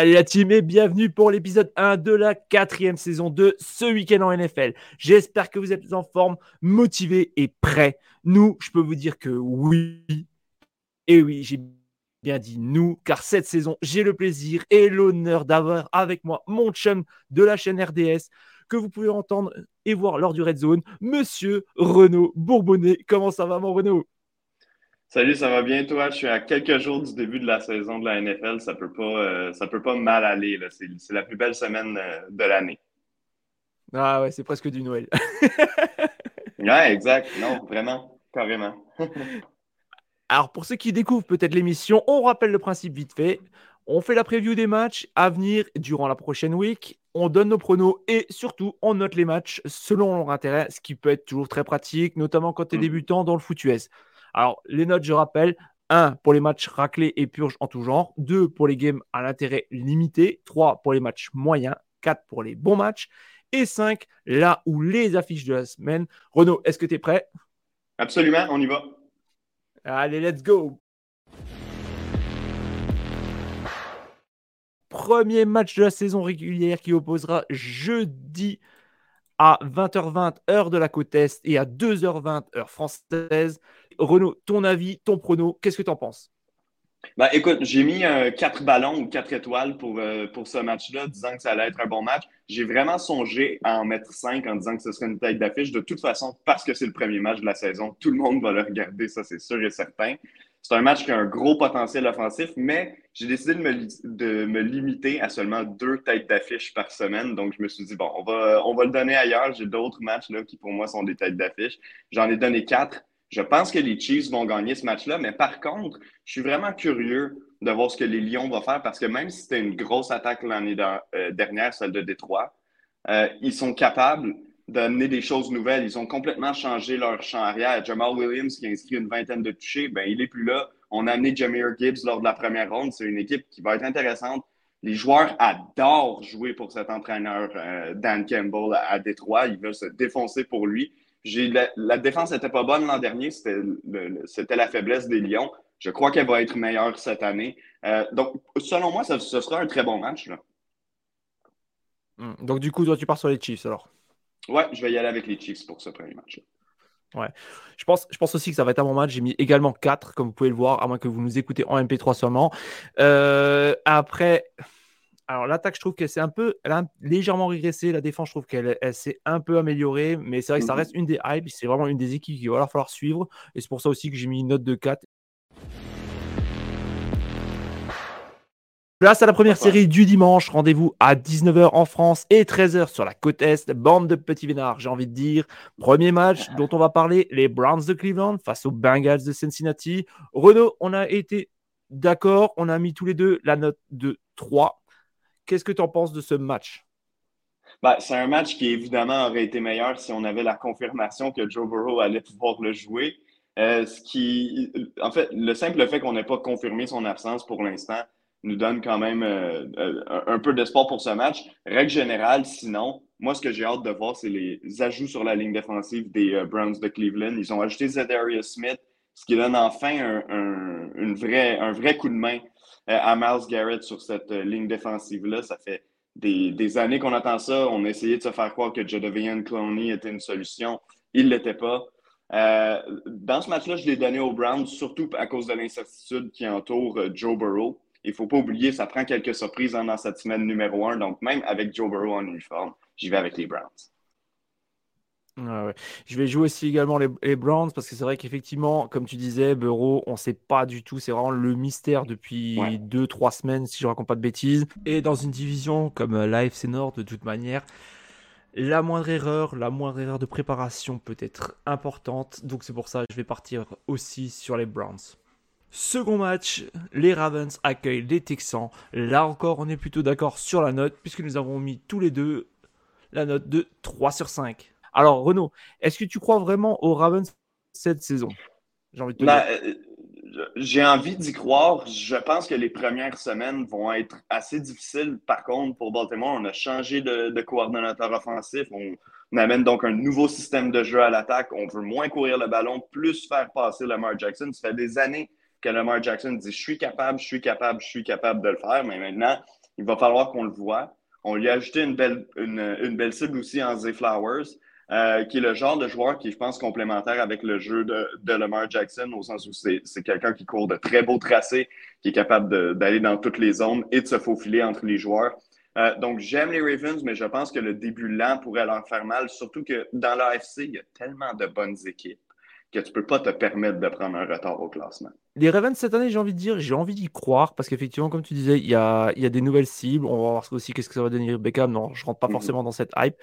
Salut la team et bienvenue pour l'épisode 1 de la quatrième saison de ce week-end en NFL. J'espère que vous êtes en forme, motivés et prêts. Nous, je peux vous dire que oui. Et oui, j'ai bien dit nous, car cette saison, j'ai le plaisir et l'honneur d'avoir avec moi mon chum de la chaîne RDS que vous pouvez entendre et voir lors du Red Zone, Monsieur Renaud Bourbonnais. Comment ça va, mon Renaud? Salut, ça va bien toi? Je suis à quelques jours du début de la saison de la NFL. Ça peut pas, euh, ça peut pas mal aller. C'est, la plus belle semaine euh, de l'année. Ah ouais, c'est presque du Noël. ouais, exact. Non, vraiment, carrément. Alors pour ceux qui découvrent peut-être l'émission, on rappelle le principe vite fait. On fait la preview des matchs à venir durant la prochaine week. On donne nos pronos et surtout on note les matchs selon leur intérêt, ce qui peut être toujours très pratique, notamment quand tu es mm. débutant dans le foot US. Alors, les notes, je rappelle, 1 pour les matchs raclés et purges en tout genre, 2 pour les games à l'intérêt limité, 3 pour les matchs moyens, 4 pour les bons matchs, et 5 là où les affiches de la semaine. Renaud, est-ce que tu es prêt? Absolument, on y va. Allez, let's go. Premier match de la saison régulière qui opposera jeudi à 20h20 heure de la côte Est et à 2h20 heure française Renaud, ton avis, ton prono, qu'est-ce que tu en penses? Ben, écoute, j'ai mis euh, quatre ballons ou quatre étoiles pour, euh, pour ce match-là, disant que ça allait être un bon match. J'ai vraiment songé à en mettre cinq en disant que ce serait une tête d'affiche. De toute façon, parce que c'est le premier match de la saison, tout le monde va le regarder, ça c'est sûr et certain. C'est un match qui a un gros potentiel offensif, mais j'ai décidé de me, de me, limiter à seulement deux têtes d'affiche par semaine. Donc, je me suis dit, bon, on va, on va le donner ailleurs. J'ai d'autres matchs là, qui, pour moi, sont des têtes d'affiche. J'en ai donné quatre. Je pense que les Chiefs vont gagner ce match-là, mais par contre, je suis vraiment curieux de voir ce que les Lions vont faire parce que même si c'était une grosse attaque l'année euh, dernière, celle de Détroit, euh, ils sont capables d'amener des choses nouvelles. Ils ont complètement changé leur champ arrière. Jamal Williams, qui a inscrit une vingtaine de touchés, ben, il n'est plus là. On a amené Jameer Gibbs lors de la première ronde. C'est une équipe qui va être intéressante. Les joueurs adorent jouer pour cet entraîneur, euh, Dan Campbell, à Détroit. Ils veulent se défoncer pour lui. La, défense n'était pas bonne l'an dernier, c'était la faiblesse des Lions. Je crois qu'elle va être meilleure cette année. Euh, donc, selon moi, ce sera un très bon match. Hmm. Donc, du coup, toi, tu pars sur les Chiefs alors? Ouais, je vais y aller avec les Chiefs pour ce premier match. Ouais. Je pense, je pense aussi que ça va être un bon match. J'ai mis également 4, comme vous pouvez le voir, à moins que vous nous écoutez en MP3 seulement. Euh, après, alors l'attaque, je trouve que c'est un peu, elle a légèrement régressé. La défense, je trouve qu'elle s'est un peu améliorée, mais c'est vrai que ça mmh reste une des hypes. C'est vraiment une des équipes qu'il va falloir suivre. Et c'est pour ça aussi que j'ai mis une note de 4. Place à la première série du dimanche. Rendez-vous à 19h en France et 13h sur la côte Est. Bande de petits vénards, j'ai envie de dire. Premier match dont on va parler les Browns de Cleveland face aux Bengals de Cincinnati. Renaud, on a été d'accord. On a mis tous les deux la note de 3. Qu'est-ce que tu en penses de ce match? Ben, c'est un match qui, évidemment, aurait été meilleur si on avait la confirmation que Joe Burrow allait pouvoir le jouer. Euh, ce qui, en fait, le simple fait qu'on n'ait pas confirmé son absence pour l'instant nous donne quand même euh, euh, un peu d'espoir pour ce match. Règle générale, sinon, moi, ce que j'ai hâte de voir, c'est les ajouts sur la ligne défensive des Browns de Cleveland. Ils ont ajouté Zedarius Smith, ce qui donne enfin un, vrai coup de main euh, à Miles Garrett sur cette euh, ligne défensive-là. Ça fait des, années qu'on attend ça. On a essayé de se faire croire que Jodovian Clowney était une solution. Il ne l'était pas. Euh, dans ce match-là, je l'ai donné aux Browns, surtout à cause de l'incertitude qui entoure Joe Burrow. Il ne faut pas oublier, ça prend quelques surprises dans cette semaine numéro un. Donc, même avec Joe Burrow en uniforme, j'y vais avec les Browns. Je vais jouer aussi également les, Browns parce que c'est vrai qu'effectivement, comme tu disais, Burrow, on ne sait pas du tout. C'est vraiment le mystère depuis 2-3 semaines, si je ne raconte pas de bêtises. Et dans une division comme euh, l'AFC Nord, de toute manière, la moindre erreur, la moindre erreur de préparation peut être importante. Donc c'est pour ça que je vais partir aussi sur les Browns. Second match, les Ravens accueillent les Texans. Là encore, on est plutôt d'accord sur la note, puisque nous avons mis tous les deux la note de 3 sur 5. Alors, Renaud, est-ce que tu crois vraiment aux Ravens cette saison? J'ai envie bah, euh, J'ai envie d'y croire. Je pense que les premières semaines vont être assez difficiles. Par contre, pour Baltimore, on a changé de, coordonnateur offensif. On, on, amène donc un nouveau système de jeu à l'attaque. On veut moins courir le ballon, plus faire passer Lamar Jackson. Ça fait des années que Lamar Jackson dit Je suis capable, je suis capable, je suis capable de le faire, mais maintenant, il va falloir qu'on le voit. On lui a ajouté une belle, une, belle cible aussi en Zay Flowers, euh, qui est le genre de joueur qui, je pense, complémentaire avec le jeu de, de Lamar Jackson, au sens où c'est quelqu'un qui court de très beaux tracés, qui est capable d'aller dans toutes les zones et de se faufiler entre les joueurs. Euh, donc, j'aime les Ravens, mais je pense que le début lent pourrait leur faire mal, surtout que dans l'AFC, il y a tellement de bonnes équipes que tu ne peux pas te permettre de prendre un retard au classement. Les Ravens cette année, j'ai envie de dire, j'ai envie d'y croire parce qu'effectivement, comme tu disais, il y a, y a, des nouvelles cibles. On va voir aussi qu'est-ce que ça va donner Beckham. Non, je rentre pas mhm. forcément dans cette hype.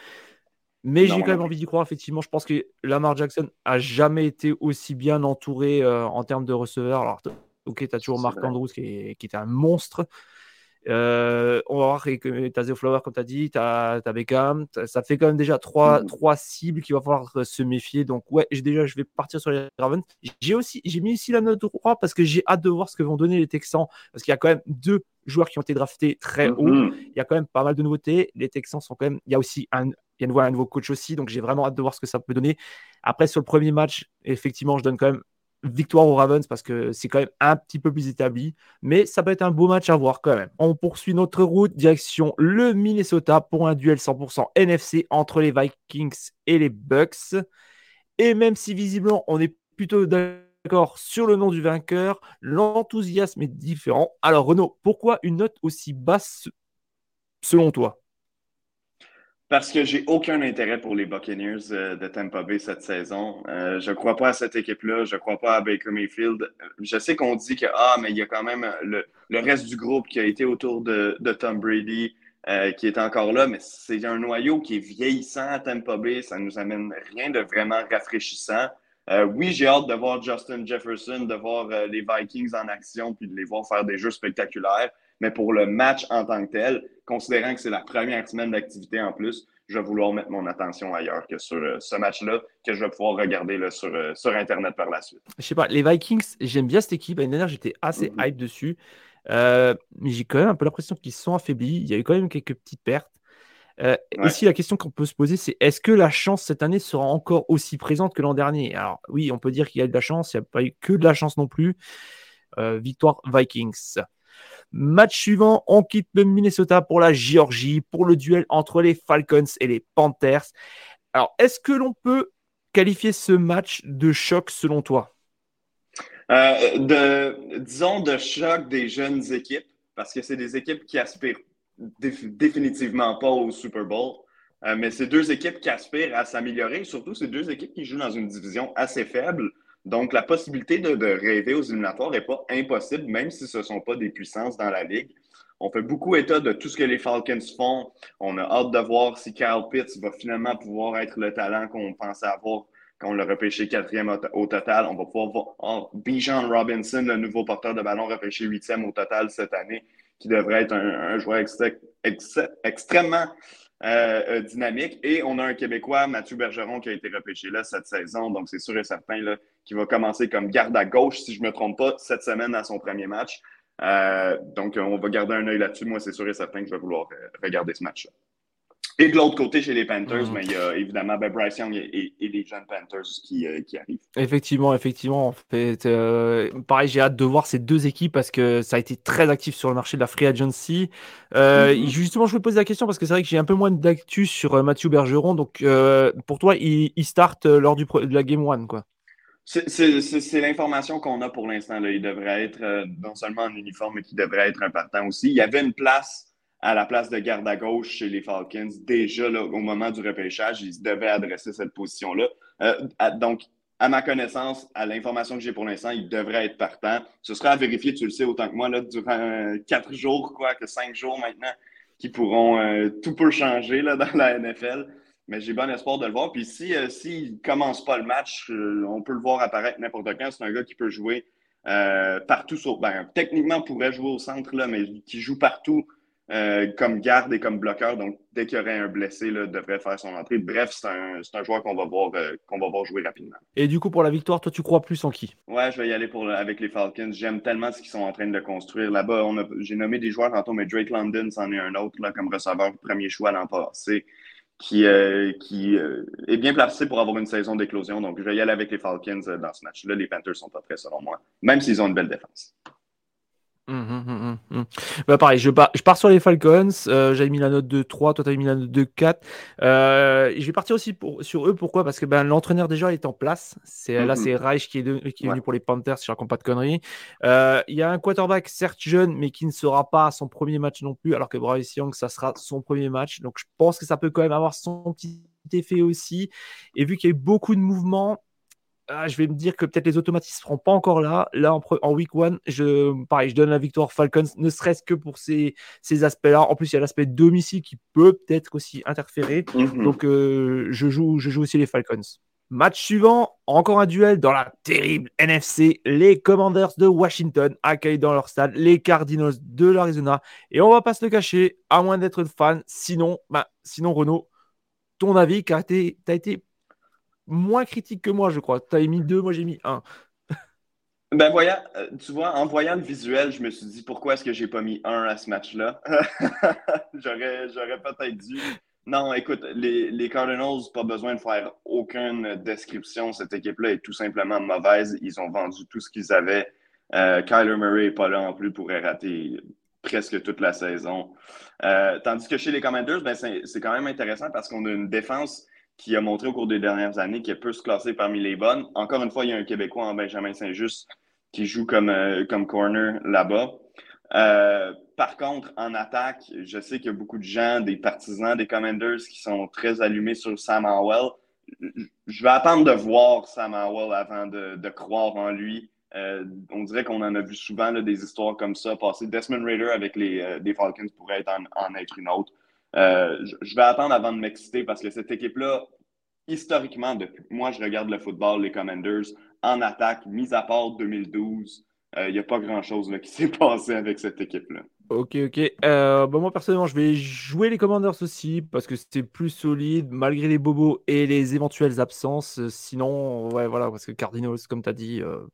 Mais j'ai quand même envie d'y croire, effectivement. Je pense que Lamar Jackson a jamais été aussi bien entouré euh, en termes de receveurs. Alors, ok, tu as toujours Marc Andrews qui, qui était un monstre. Euh, on va voir que tu as The Flower, comme tu as dit, tu as, Beckham. Ça fait quand même déjà trois, mmh. trois cibles qu'il va falloir euh, se méfier. Donc, ouais, déjà, je vais partir sur les Ravens. J'ai aussi, j'ai mis ici la note 3 parce que j'ai hâte de voir ce que vont donner les Texans. Parce qu'il y a quand même deux joueurs qui ont été draftés très haut. Mmh. Il y a quand même pas mal de nouveautés. Les Texans sont quand même. Il y a aussi un, il y a un nouveau coach aussi. Donc, j'ai vraiment hâte de voir ce que ça peut donner. Après, sur le premier match, effectivement, je donne quand même victoire aux Ravens parce que c'est quand même un petit peu plus établi. Mais ça peut être un beau match à voir quand même. On poursuit notre route direction le Minnesota pour un duel 100% NFC entre les Vikings et les Bucks. Et même si visiblement on est plutôt d'accord sur le nom du vainqueur, l'enthousiasme est différent. Alors Renaud, pourquoi une note aussi basse selon toi? Parce que j'ai aucun intérêt pour les Buccaneers euh, de Tampa Bay cette saison. Euh, je ne crois pas à cette équipe-là. Je ne crois pas à Baker Mayfield. Je sais qu'on dit que, ah, mais il y a quand même le, reste du groupe qui a été autour de, Tom Brady, euh, qui est encore là, mais c'est un noyau qui est vieillissant à Tampa Bay. Ça ne nous amène rien de vraiment rafraîchissant. oui, j'ai hâte de voir Justin Jefferson, de voir les Vikings en action, puis de les voir faire des jeux spectaculaires. Mais pour le match en tant que tel, considérant que c'est la première semaine d'activité en plus, je vais vouloir mettre mon attention ailleurs que sur euh, ce match-là, que je vais pouvoir regarder là, sur, euh, sur Internet par la suite. Je sais pas, les Vikings, j'aime bien cette équipe. L'année dernière, j'étais assez mm-hmm. hype dessus. Euh, mais j'ai quand même un peu l'impression qu'ils sont affaiblis. Il y a eu quand même quelques petites pertes. Ici, la question qu'on peut se poser, c'est est-ce que la chance cette année sera encore aussi présente que l'an dernier? Alors, oui, on peut dire qu'il y a de la chance. Il n'y a pas eu que de la chance non plus. victoire Vikings. Match suivant, on quitte le Minnesota pour la Géorgie, pour le duel entre les Falcons et les Panthers. Alors, est-ce que l'on peut qualifier ce match de choc selon toi? Euh, Disons de choc des jeunes équipes, parce que c'est des équipes qui aspirent définitivement pas au Super Bowl. Euh, mais c'est deux équipes qui aspirent à s'améliorer. Surtout, c'est deux équipes qui jouent dans une division assez faible. Donc, la possibilité de, rêver aux éliminatoires n'est pas impossible, même si ce ne sont pas des puissances dans la Ligue. On fait beaucoup état de tout ce que les Falcons font. On a hâte de voir si Kyle Pitts va finalement pouvoir être le talent qu'on pensait avoir quand on l'a repêché quatrième au, total. On va pouvoir voir oh, Bijan Robinson, le nouveau porteur de ballon, repêché huitième au total cette année, qui devrait être un, joueur extrêmement euh, euh, dynamique. Et on a un Québécois, Mathieu Bergeron, qui a été repêché là cette saison. Donc, c'est sûr et certain qu'il va commencer comme garde à gauche, si je ne me trompe pas, cette semaine à son premier match. Euh, donc, on va garder un œil là-dessus. Moi, c'est sûr et certain que je vais vouloir regarder ce match-là. Et de l'autre côté, chez les Panthers, mais mhm. ben, il y a évidemment ben, Bryce Young et, les jeunes Panthers qui, euh, qui, arrivent. Effectivement, effectivement. En fait, euh, pareil, j'ai hâte de voir ces deux équipes parce que ça a été très actif sur le marché de la free agency. Euh, mhm. Justement, je me poser la question parce que c'est vrai que j'ai un peu moins d'actu sur Mathieu Bergeron. Donc, pour toi, il, il start lors du, de la Game 1, quoi. C'est l'information qu'on a pour l'instant. Il devrait être euh, non seulement en uniforme, mais qu'il devrait être un partant aussi. Il y avait une place à la place de garde à gauche chez les Falcons. Déjà, au moment du repêchage, ils devaient adresser cette position-là. Euh, donc, à ma connaissance, à l'information que j'ai pour l'instant, il devrait être partant. Ce sera à vérifier, tu le sais autant que moi, là, durant euh, quatre jours, quoi, que cinq jours maintenant, qui pourront tout peut changer là, dans la NFL. Mais j'ai bon espoir de le voir. Puis si euh, s'il commence pas le match, on peut le voir apparaître n'importe quand. C'est un gars qui peut jouer partout sur. Ben, techniquement, pourrait jouer au centre, là, mais qui joue partout euh, comme garde et comme bloqueur. Donc, dès qu'il y aurait un blessé, là, devrait faire son entrée. Bref, c'est un, un, joueur qu'on va, voir, euh, qu'on va voir jouer rapidement. Et du coup, pour la victoire, toi, tu crois plus en qui? Ouais, je vais y aller pour, avec les Falcons. J'aime tellement ce qu'ils sont en train de construire. Là-bas, j'ai nommé des joueurs tantôt, mais Drake London, c'en est un autre là, comme receveur, premier choix l'an passé, qui, euh, qui est bien placé pour avoir une saison d'éclosion. Donc, je vais y aller avec les Falcons dans ce match-là. Les Panthers sont pas prêts, selon moi, même s'ils ont une belle défense. Mmh, mmh, mmh, bah pareil, je pars, je pars sur les Falcons. Euh, j'avais mis la note de 3, toi tu avais mis la note de 4. Euh, je vais partir aussi pour, sur eux. Pourquoi? Parce que ben, l'entraîneur déjà est en place. C'est, Là, c'est Reich qui est, qui est venu pour les Panthers, si je raconte pas de conneries. Euh, il y a un quarterback, certes jeune, mais qui ne sera pas son premier match non plus, alors que Bryce Young, ça sera son premier match. Donc je pense que ça peut quand même avoir son petit effet aussi. Et vu qu'il y a eu beaucoup de mouvements, ah, je vais me dire que peut-être les automatismes ne seront pas encore là. Là, en, week one, je, pareil, je donne la victoire Falcons, ne serait-ce que pour ces, ces aspects-là. En plus, il y a l'aspect domicile qui peut peut-être aussi interférer. Mhm. Donc, euh, je, joue, je joue aussi les Falcons. Match suivant, encore un duel dans la terrible NFC. Les Commanders de Washington accueillent dans leur stade les Cardinals de l'Arizona. Et on va pas se le cacher, à moins d'être fan. Sinon, bah, sinon Renaud, ton avis, car tu as été moins critique que moi, je crois. Tu as mis deux, moi j'ai mis un. Ben voyant, euh, tu vois, en voyant le visuel, je me suis dit pourquoi est-ce que j'ai pas mis un à ce match-là? j'aurais, j'aurais peut-être dû. Non, écoute, les, Cardinals, pas besoin de faire aucune description. Cette équipe-là est tout simplement mauvaise. Ils ont vendu tout ce qu'ils avaient. Euh, Kyler Murray n'est pas là en plus pour rater presque toute la saison. Euh, tandis que chez les Commanders, ben, c'est quand même intéressant parce qu'on a une défense qui a montré au cours des dernières années qu'elle peut se classer parmi les bonnes. Encore une fois, il y a un Québécois en Benjamin Saint-Just qui joue comme, euh, comme corner là-bas. Euh, par contre, en attaque, je sais qu'il y a beaucoup de gens, des partisans des Commanders qui sont très allumés sur Sam Howell. Je vais attendre de voir Sam Howell avant de, de croire en lui. Euh, on dirait qu'on en a vu souvent des histoires comme ça passer. Desmond Raider avec les, les Falcons pourrait être en être une autre. Euh, je, vais attendre avant de m'exciter parce que cette équipe-là, historiquement, depuis moi je regarde le football, les Commanders, en attaque, mis à part 2012, il n'y a pas grand-chose qui s'est passé avec cette équipe-là. Ok, ok. Euh, moi, personnellement, je vais jouer les Commanders aussi parce que c'est plus solide malgré les bobos et les éventuelles absences. Sinon, ouais, voilà, parce que Cardinals, comme tu as dit, euh,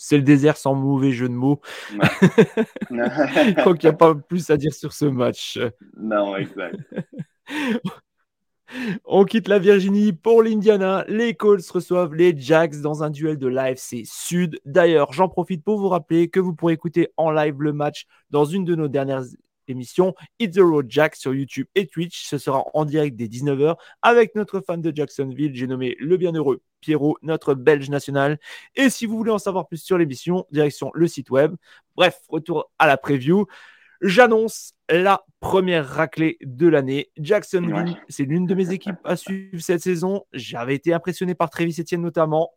c'est le désert sans mauvais jeu de mots. Je crois qu'il n'y a pas plus à dire sur ce match. Non, exact. On quitte la Virginie pour l'Indiana. Les Colts reçoivent les Jacks dans un duel de l'AFC Sud. D'ailleurs, j'en profite pour vous rappeler que vous pourrez écouter en live le match dans une de nos dernières émission It's the Road Jack sur YouTube et Twitch. Ce sera en direct dès 19h avec notre fan de Jacksonville. J'ai nommé le bienheureux Pierrot, notre belge national. Et si vous voulez en savoir plus sur l'émission, direction le site web. Bref, retour à la preview. J'annonce la première raclée de l'année. Jacksonville, c'est l'une de mes équipes à suivre cette saison. J'avais été impressionné par Travis Etienne notamment.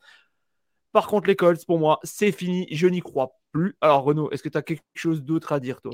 Par contre, les Colts, pour moi, c'est fini. Je n'y crois plus. Alors, Renaud, est-ce que tu as quelque chose d'autre à dire, toi?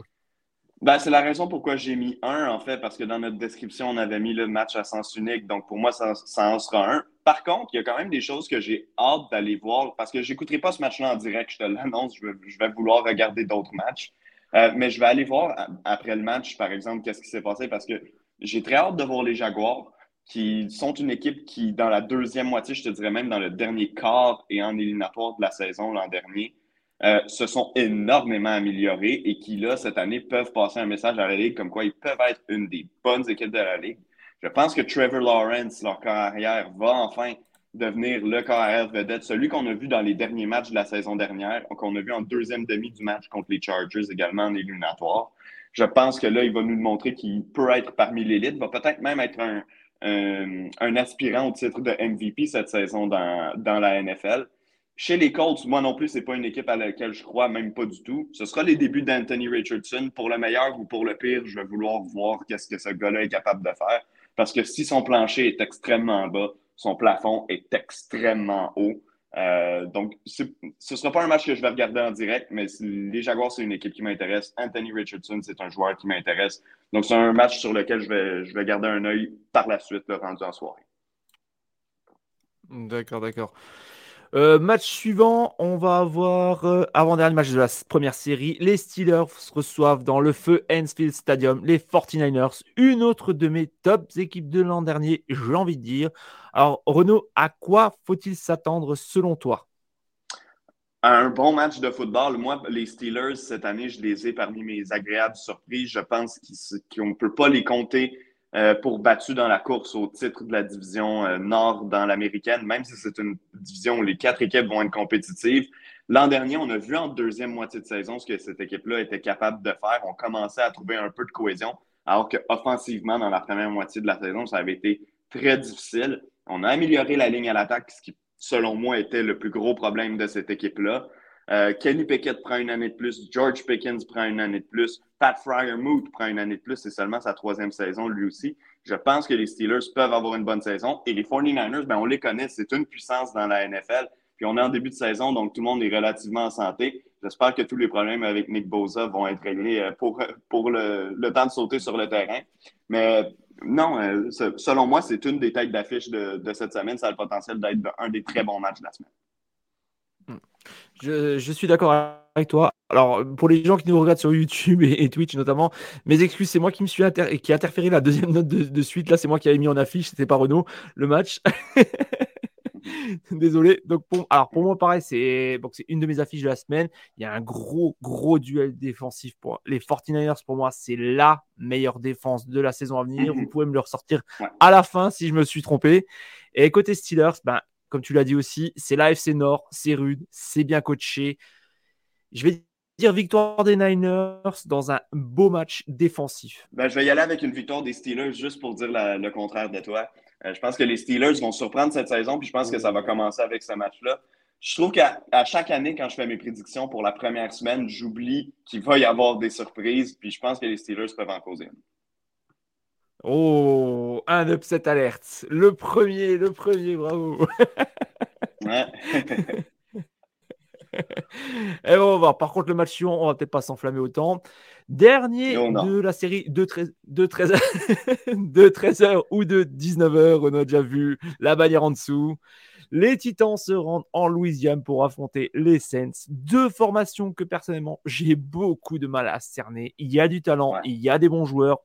Ben, c'est la raison pourquoi j'ai mis un, en fait, parce que dans notre description, on avait mis le match à sens unique. Donc, pour moi, ça, ça en sera un. Par contre, il y a quand même des choses que j'ai hâte d'aller voir parce que je n'écouterai pas ce match-là en direct, je te l'annonce. Je, je vais, vouloir regarder d'autres matchs. Euh, mais je vais aller voir après le match, par exemple, qu'est-ce qui s'est passé parce que j'ai très hâte de voir les Jaguars qui sont une équipe qui, dans la deuxième moitié, je te dirais même dans le dernier quart et en éliminatoire de la saison l'an dernier, euh, se sont énormément améliorés et qui, là, cette année, peuvent passer un message à la Ligue comme quoi ils peuvent être une des bonnes équipes de la Ligue. Je pense que Trevor Lawrence, leur carrière, va enfin devenir le carrière vedette, celui qu'on a vu dans les derniers matchs de la saison dernière, qu'on a vu en deuxième demi du match contre les Chargers également en éliminatoire. Je pense que là, il va nous montrer qu'il peut être parmi l'élite, va peut-être même être un, un, aspirant au titre de MVP cette saison dans, dans la NFL. Chez les Colts, moi non plus, ce n'est pas une équipe à laquelle je crois, même pas du tout. Ce sera les débuts d'Anthony Richardson. Pour le meilleur ou pour le pire, je vais vouloir voir qu'est-ce que ce gars-là est capable de faire. Parce que si son plancher est extrêmement bas, son plafond est extrêmement haut. Euh, donc, ce ne sera pas un match que je vais regarder en direct, mais les Jaguars, c'est une équipe qui m'intéresse. Anthony Richardson, c'est un joueur qui m'intéresse. Donc, c'est un match sur lequel je vais, je vais garder un œil par la suite, le rendu en soirée. D'accord, d'accord. Euh, match suivant, on va avoir euh, avant-dernier match de la première série. Les Steelers reçoivent dans le feu Hansfield Stadium les 49ers, une autre de mes tops équipes de l'an dernier, j'ai envie de dire. Alors, Renaud, à quoi faut-il s'attendre selon toi? Un bon match de football. Moi, les Steelers, cette année, je les ai parmi mes agréables surprises. Je pense qu'on ne peut pas les compter euh, pour battu dans la course au titre de la division euh, nord dans l'américaine, même si c'est une division où les quatre équipes vont être compétitives. L'an dernier, on a vu en deuxième moitié de saison ce que cette équipe-là était capable de faire. On commençait à trouver un peu de cohésion, alors qu'offensivement, dans la première moitié de la saison, ça avait été très difficile. On a amélioré la ligne à l'attaque, ce qui, selon moi, était le plus gros problème de cette équipe-là. Euh, Kenny Pickett prend une année de plus, George Pickens prend une année de plus, Pat Fryermuth prend une année de plus, c'est seulement sa troisième saison lui aussi. Je pense que les Steelers peuvent avoir une bonne saison et les 49ers, ben, on les connaît, c'est une puissance dans la NFL. Puis on est en début de saison, donc tout le monde est relativement en santé. J'espère que tous les problèmes avec Nick Bosa vont être réglés euh, pour, pour le, temps de sauter sur le terrain. Mais non, euh, selon moi, c'est une des têtes d'affiche de, de, cette semaine. Ça a le potentiel d'être un des très bons matchs de la semaine. Je, suis d'accord avec toi. Alors, pour les gens qui nous regardent sur YouTube et, Twitch notamment, mes excuses, c'est moi qui me suis qui a interféré la deuxième note de, suite. Là, c'est moi qui avais mis en affiche, c'était pas Renault, le match. Désolé. Donc, pour, alors pour moi, pareil, c'est une de mes affiches de la semaine. Il y a un gros, gros duel défensif pour les 49ers. Pour moi, c'est la meilleure défense de la saison à venir. Vous pouvez me le ressortir à la fin si je me suis trompé. Et côté Steelers, ben, comme tu l'as dit aussi, c'est l'AFC Nord, c'est rude, c'est bien coaché. Je vais dire victoire des Niners dans un beau match défensif. Ben, je vais y aller avec une victoire des Steelers juste pour dire le contraire de toi. Euh, je pense que les Steelers vont surprendre cette saison, puis je pense que ça va commencer avec ce match-là. Je trouve qu'à chaque année, quand je fais mes prédictions pour la première semaine, j'oublie qu'il va y avoir des surprises, puis je pense que les Steelers peuvent en causer une. Oh, un upset alerte. Le premier, le premier, bravo. ouais. Et bon, on va voir. Par contre, le match suivant, on va peut-être pas s'enflammer autant. Dernier de la série de, 13, de, 13, de 13h ou de 19h. On a déjà vu la bannière en dessous. Les Titans se rendent en Louisiane pour affronter les Saints. Deux formations que personnellement, j'ai beaucoup de mal à cerner. Il y a du talent, il y a des bons joueurs.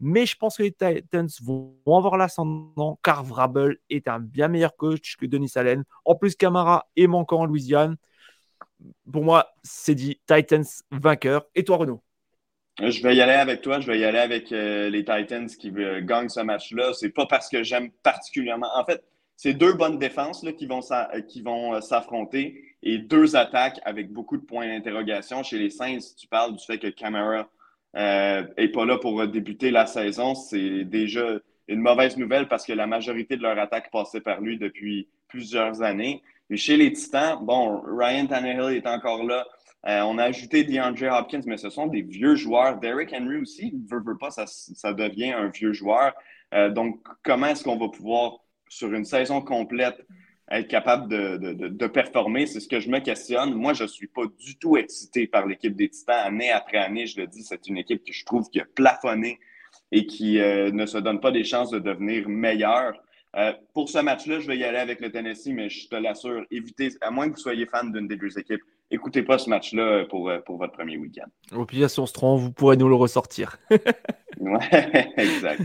Mais je pense que les Titans vont avoir l'ascendant car Vrabel est un bien meilleur coach que Denis Allen. En plus, Camara est manquant en Louisiane. Pour moi, c'est dit Titans vainqueur. Et toi, Renaud? Je vais y aller avec toi. Je vais y aller avec euh, les Titans qui euh, gagnent ce match-là. C'est pas parce que j'aime particulièrement. En fait, c'est deux bonnes défenses là, qui vont, qui vont euh, s'affronter et deux attaques avec beaucoup de points d'interrogation. Chez les Saints, tu parles du fait que Camara n'est euh, pas là pour débuter la saison, c'est déjà une mauvaise nouvelle parce que la majorité de leur attaque passait par lui depuis plusieurs années. Et chez les Titans, bon, Ryan Tannehill est encore là. Euh, on a ajouté DeAndre Hopkins, mais ce sont des vieux joueurs. Derrick Henry aussi, veut, veut pas, ça, ça devient un vieux joueur. Euh, donc, comment est-ce qu'on va pouvoir, sur une saison complète, être capable de, performer, c'est ce que je me questionne. Moi, je ne suis pas du tout excité par l'équipe des Titans. Année après année, je le dis, c'est une équipe que je trouve qui a plafonné et qui euh, ne se donne pas des chances de devenir meilleure. Euh, pour ce match-là, je vais y aller avec le Tennessee, mais je te l'assure, évitez, à moins que vous soyez fan d'une des deux équipes, écoutez pas ce match-là pour, euh, pour votre premier week-end. Au pire, si on se trompe, vous pourrez nous le ressortir. ouais, exact.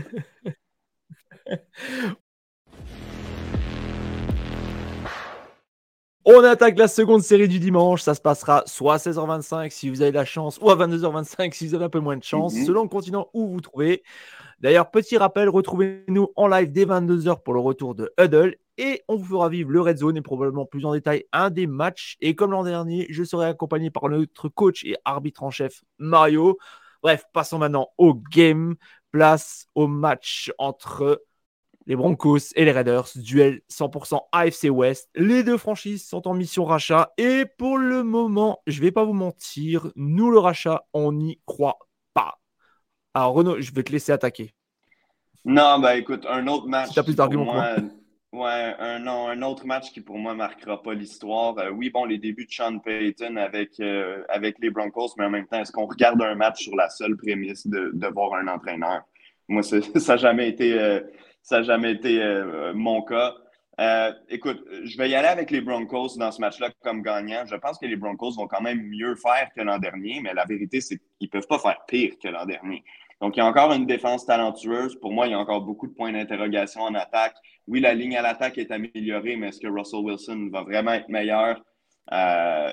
On attaque la seconde série du dimanche. Ça se passera soit à 16h25 si vous avez la chance, ou à 22h25 si vous avez un peu moins de chance, mhm. selon le continent où vous vous trouvez. D'ailleurs, petit rappel, retrouvez-nous en live dès 22h pour le retour de Huddle et on vous fera vivre le Red Zone et probablement plus en détail un des matchs. Et comme l'an dernier, je serai accompagné par notre coach et arbitre en chef Mario. Bref, passons maintenant au game. Place au match entre les Broncos et les Raiders, duel 100% AFC West. Les deux franchises sont en mission rachat et pour le moment, je vais pas vous mentir, nous le rachat, on n'y croit pas. Alors Renaud, je vais te laisser attaquer. Non, ben écoute, un autre match. Si as plus d'arguments moi... Ouais, un, non, un autre match qui pour moi marquera pas l'histoire. Euh, oui, bon, les débuts de Sean Payton avec, euh, avec les Broncos, mais en même temps, est-ce qu'on regarde un match sur la seule prémisse de, de voir un entraîneur? Moi, ça n'a jamais été, euh, ça jamais été mon cas. écoute, je vais y aller avec les Broncos dans ce match-là comme gagnant. Je pense que les Broncos vont quand même mieux faire que l'an dernier, mais la vérité, c'est qu'ils ne peuvent pas faire pire que l'an dernier. Donc, il y a encore une défense talentueuse. Pour moi, il y a encore beaucoup de points d'interrogation en attaque. Oui, la ligne à l'attaque est améliorée, mais est-ce que Russell Wilson va vraiment être meilleur? Euh,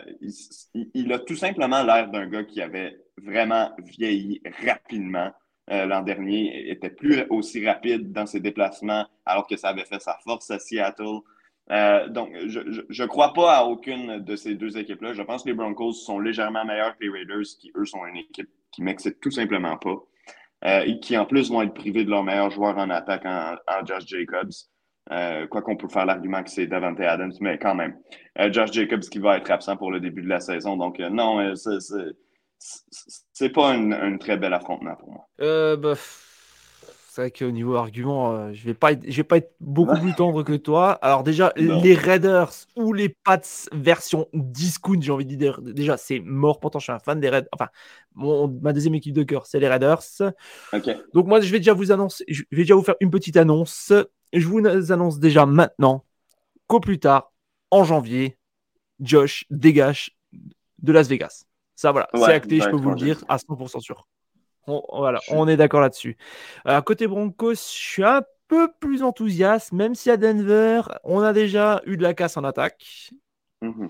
il, a tout simplement l'air d'un gars qui avait vraiment vieilli rapidement. Euh, l'an dernier, était plus aussi rapide dans ses déplacements, alors que ça avait fait sa force à Seattle. Euh, donc, je ne crois pas à aucune de ces deux équipes-là. Je pense que les Broncos sont légèrement meilleurs que les Raiders, qui, eux, sont une équipe qui m'excite tout simplement pas. et qui, en plus, vont être privés de leur meilleur joueur en attaque en Josh Jacobs. Euh, quoi qu'on peut faire l'argument que c'est Davante Adams, mais quand même. Euh, Josh Jacobs qui va être absent pour le début de la saison. Donc, euh, non, c'est pas un, très bel affrontement pour moi. Bah, c'est vrai qu'au niveau argument, je vais pas être, je vais pas être beaucoup plus tendre que toi. Alors déjà, les Raiders ou les Pats version discount, j'ai envie de dire, déjà, c'est mort. Pourtant, je suis un fan des Raiders. Enfin, ma deuxième équipe de cœur, c'est les Raiders. Donc moi, je vais déjà vous annoncer, je vais déjà vous faire une petite annonce je vous annonce déjà maintenant qu'au plus tard, en janvier, Josh dégage de Las Vegas. Ça, voilà, c'est acté, je peux vous le dire, à 100% sûr. On, voilà, on est d'accord là-dessus. Euh, côté Broncos, je suis un peu plus enthousiaste, même si à Denver, on a déjà eu de la casse en attaque. Mhm.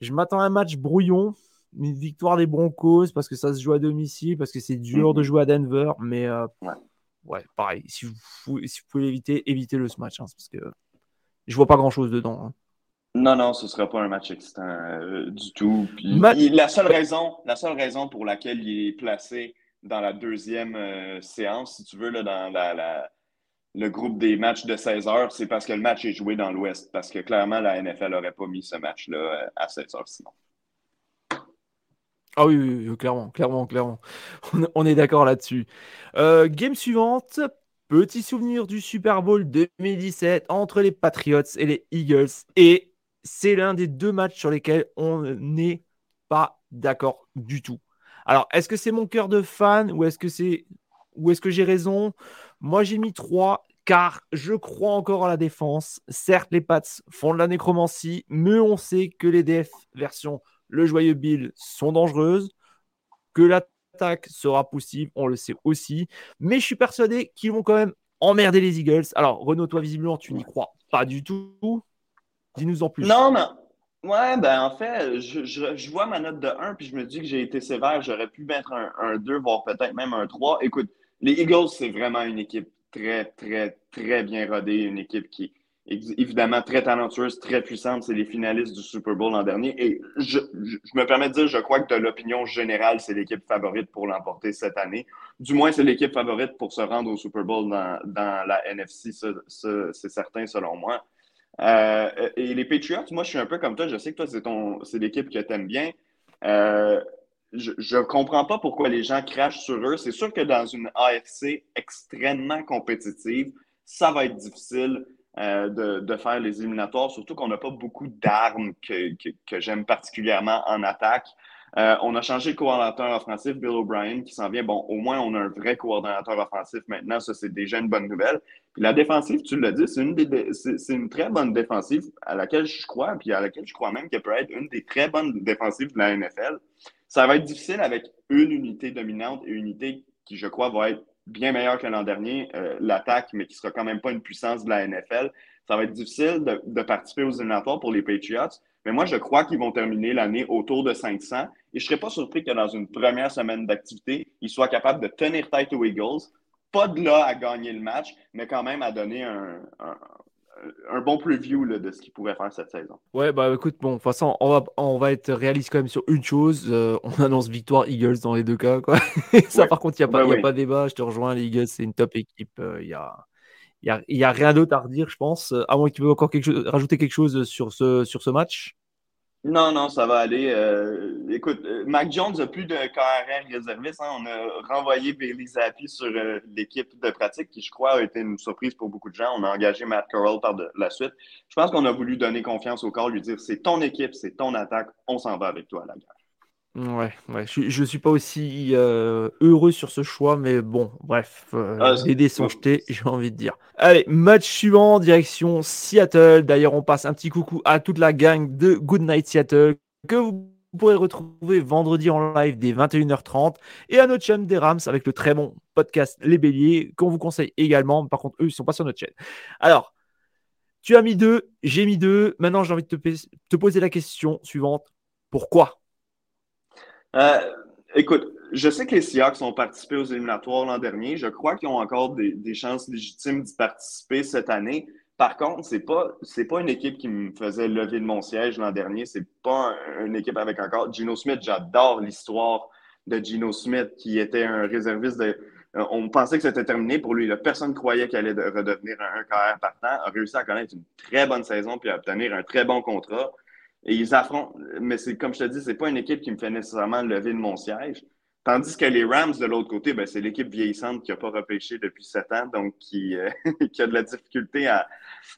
Je m'attends à un match brouillon, une victoire des Broncos parce que ça se joue à domicile, parce que c'est dur de mhm. jouer à Denver, mais euh, ouais, pareil. Si vous, si vous pouvez l'éviter, évitez-le ce match. Hein, parce que je vois pas grand-chose dedans. Hein. Non, non, ce ne sera pas un match excitant euh, du tout. la, seule raison, la seule raison pour laquelle il est placé dans la deuxième euh, séance, si tu veux, là, dans la, le groupe des matchs de 16 heures, c'est parce que le match est joué dans l'Ouest. Parce que clairement, la NFL n'aurait pas mis ce match-là euh, à 16 heures sinon. Ah oui, clairement, clairement, clairement. On, est d'accord là-dessus. Euh, game suivante. Petit souvenir du Super Bowl 2017 entre les Patriots et les Eagles. Et c'est l'un des deux matchs sur lesquels on n'est pas d'accord du tout. Alors, est-ce que c'est mon cœur de fan ou est-ce que c'est ou est-ce que j'ai raison? Moi, j'ai mis 3 car je crois encore à la défense. Certes, les Pats font de la nécromancie, mais on sait que les DF version le joyeux Bill sont dangereuses, que l'attaque sera possible, on le sait aussi. Mais je suis persuadé qu'ils vont quand même emmerder les Eagles. Alors, Renaud, toi, visiblement, tu n'y crois pas du tout. Dis-nous en plus. Non, mais. Ouais, ben en fait, je, vois ma note de 1 puis je me dis que j'ai été sévère. J'aurais pu mettre un, un 2, voire peut-être même un 3. Écoute, les Eagles, c'est vraiment une équipe très, très, très bien rodée. Une équipe qui, évidemment très talentueuse, très puissante. C'est les finalistes du Super Bowl l'an dernier. Et je, me permets de dire, je crois que de l'opinion générale, c'est l'équipe favorite pour l'emporter cette année. Du moins, c'est l'équipe favorite pour se rendre au Super Bowl dans, la NFC, c'est certain selon moi. Euh, et les Patriots, moi, je suis un peu comme toi. Je sais que toi, c'est l'équipe que tu aimes bien. Euh, je ne comprends pas pourquoi les gens crachent sur eux. C'est sûr que dans une AFC extrêmement compétitive, ça va être difficile. Euh, de, faire les éliminatoires, surtout qu'on n'a pas beaucoup d'armes que, j'aime particulièrement en attaque. Euh, on a changé le coordinateur offensif, Bill O'Brien, qui s'en vient. Bon, au moins, on a un vrai coordinateur offensif maintenant. Ça, c'est déjà une bonne nouvelle. Puis la défensive, tu l'as dit, c'est une, très bonne défensive à laquelle je crois, puis à laquelle je crois même qu'elle peut être une des très bonnes défensives de la NFL. Ça va être difficile avec une unité dominante et une unité qui, je crois, va être bien meilleur que l'an dernier, euh, l'attaque, mais qui ne sera quand même pas une puissance de la NFL. Ça va être difficile de, participer aux éliminatoires pour les Patriots, mais moi, je crois qu'ils vont terminer l'année autour de 500. Et je ne serais pas surpris que dans une première semaine d'activité, ils soient capables de tenir tête aux Eagles, pas de là à gagner le match, mais quand même à donner un, un bon preview de ce qu'il pourrait faire cette saison. Ouais, bah écoute, bon, de toute façon, on va, on va être réaliste quand même sur une chose. Euh, on annonce victoire Eagles dans les deux cas. Quoi. ça, par contre, il n'y a, pas, a pas débat. Je te rejoins, les Eagles, c'est une top équipe. Il euh, n'y a, Il n'y a, a, rien d'autre à redire, je pense. À moins que tu veux encore quelque chose, rajouter quelque chose sur ce, sur ce match. Non, non, ça va aller. Euh, écoute, euh, Mac Jones n'a plus de KRR réserviste. Hein. On a renvoyé Bailey Zappi sur euh, l'équipe de pratique, qui, je crois, a été une surprise pour beaucoup de gens. On a engagé Matt Corral par la suite. Je pense qu'on a voulu donner confiance au corps, lui dire c'est ton équipe, c'est ton attaque, on s'en va avec toi à la guerre. Ouais, ouais. Je ne suis pas aussi euh, heureux sur ce choix, mais bon, bref, euh, ah, les dés sont jetés, j'ai envie de dire. Allez, match suivant, direction Seattle. D'ailleurs, on passe un petit coucou à toute la gang de Good Night Seattle que vous pourrez retrouver vendredi en live dès 21h30 et à notre chaîne des Rams avec le très bon podcast Les Béliers qu'on vous conseille également. Par contre, eux, ils sont pas sur notre chaîne. Alors, tu as mis deux, j'ai mis deux. Maintenant, j'ai envie de te, te poser la question suivante. Pourquoi? Euh, écoute, je sais que les Seahawks ont participé aux éliminatoires l'an dernier. Je crois qu'ils ont encore des, chances légitimes d'y participer cette année. Par contre, c'est pas c'est pas une équipe qui me faisait lever de mon siège l'an dernier. C'est pas une équipe avec encore Gino Smith. J'adore l'histoire de Gino Smith qui était un réserviste de. Euh, on pensait que c'était terminé pour lui. Personne ne croyait qu'il allait redevenir un, un carrière partant. A réussi à connaître une très bonne saison puis à obtenir un très bon contrat. Et ils affrontent, mais c'est comme je te dis, c'est pas une équipe qui me fait nécessairement lever de mon siège. Tandis que les Rams, de l'autre côté, ben, c'est l'équipe vieillissante qui n'a pas repêché depuis sept ans, donc qui, euh, qui a de la difficulté à,